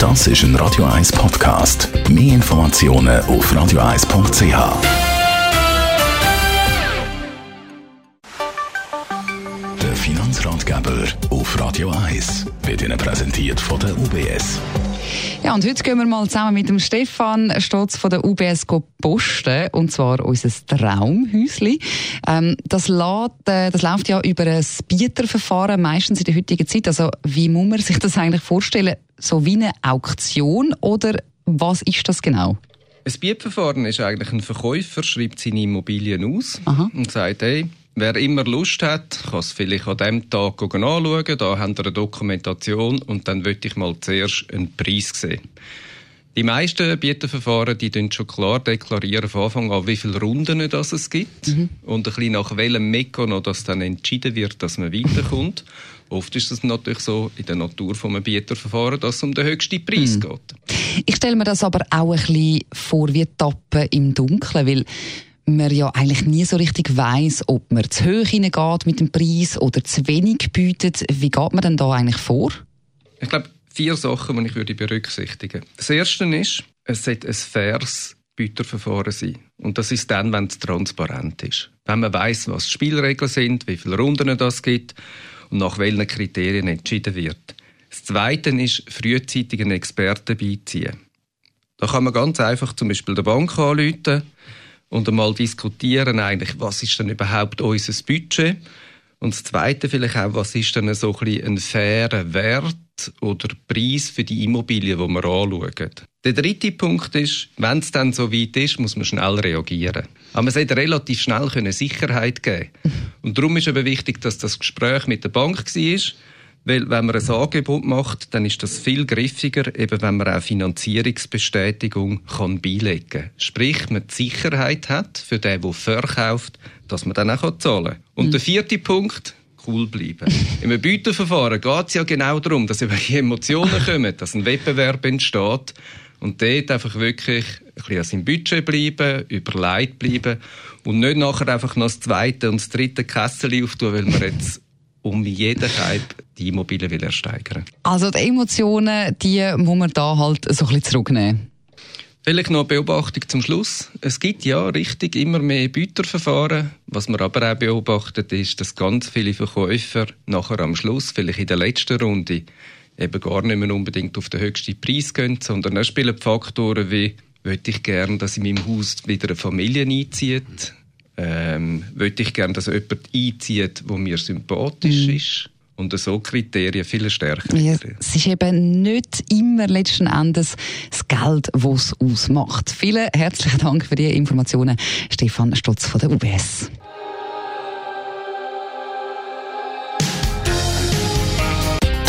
Das ist ein Radio 1 Podcast. Mehr Informationen auf radio1.ch. Der Finanzratgeber auf Radio 1 wird Ihnen präsentiert von der UBS. Ja, und heute gehen wir mal zusammen mit dem Stefan Stotz von der UBS posten, und zwar unser Traumhäusli. Ähm, das, lädt, äh, das läuft ja über ein Bieterverfahren, meistens in der heutigen Zeit. Also wie muss man sich das eigentlich vorstellen? So wie eine Auktion oder was ist das genau? Ein Bietverfahren ist eigentlich ein Verkäufer, schreibt seine Immobilien aus Aha. und sagt, hey, Wer immer Lust hat, kann es vielleicht an diesem Tag anschauen. Da haben wir eine Dokumentation und dann würde ich mal zuerst einen Preis sehen. Die meisten Bieterverfahren, die schon klar deklarieren von Anfang an, wie viele Runden das es gibt mhm. und ein bisschen nach welchem Mechanismus das dann entschieden wird, dass man weiterkommt. Oft ist es natürlich so in der Natur von einem Bieterverfahren, dass es um den höchsten Preis mhm. geht. Ich stelle mir das aber auch ein bisschen vor wie Tappen im Dunkeln, weil man ja eigentlich nie so richtig weiß, ob man zu hoch hineingeht mit dem Preis oder zu wenig bietet. Wie geht man denn da eigentlich vor? Ich glaube, vier Sachen, die ich würde berücksichtigen würde. Das erste ist, es sollte ein faires Bieterverfahren sein. Und das ist dann, wenn es transparent ist. Wenn man weiß, was die Spielregeln sind, wie viele Runden es gibt und nach welchen Kriterien entschieden wird. Das Zweite ist, frühzeitig einen Experten beiziehen. Da kann man ganz einfach zum Beispiel der Bank anrufen und einmal diskutieren eigentlich, was ist denn überhaupt unser Budget? Und das Zweite vielleicht auch, was ist denn so ein, ein fairer Wert oder Preis für die Immobilien, die wir anschauen? Der dritte Punkt ist, wenn es dann so weit ist, muss man schnell reagieren. Aber man sollte relativ schnell Sicherheit geben. Und darum ist eben wichtig, dass das Gespräch mit der Bank war, weil wenn man ein Angebot macht, dann ist das viel griffiger, eben wenn man auch Finanzierungsbestätigung kann beilegen kann. Sprich, man die Sicherheit hat für den, der verkauft, dass man dann auch zahlen kann. Und mhm. der vierte Punkt, cool bleiben. Im Bieterverfahren geht es ja genau darum, dass über die Emotionen kommen, dass ein Wettbewerb entsteht und dort einfach wirklich ein bisschen an seinem Budget bleiben, überlegt bleiben und nicht nachher einfach noch das zweite und das dritte Kessel auftun, weil man jetzt um jeden Hype die Immobilien will ersteigern. Also die Emotionen, die muss man da halt so ein bisschen zurücknehmen. Vielleicht noch eine Beobachtung zum Schluss. Es gibt ja richtig immer mehr Bieterverfahren. Was man aber auch beobachtet, ist, dass ganz viele Verkäufer nachher am Schluss, vielleicht in der letzten Runde, eben gar nicht mehr unbedingt auf den höchsten Preis gehen, sondern da spielen Faktoren wie, möchte ich gerne, dass in meinem Haus wieder eine Familie einzieht, ähm, würde ich gerne, dass jemand einzieht, der mir sympathisch mhm. ist. Und so Kriterien viel stärker. Ja, es ist eben nicht immer letzten Endes das Geld, was es ausmacht. Vielen herzlichen Dank für die Informationen, Stefan Stutz von der UBS.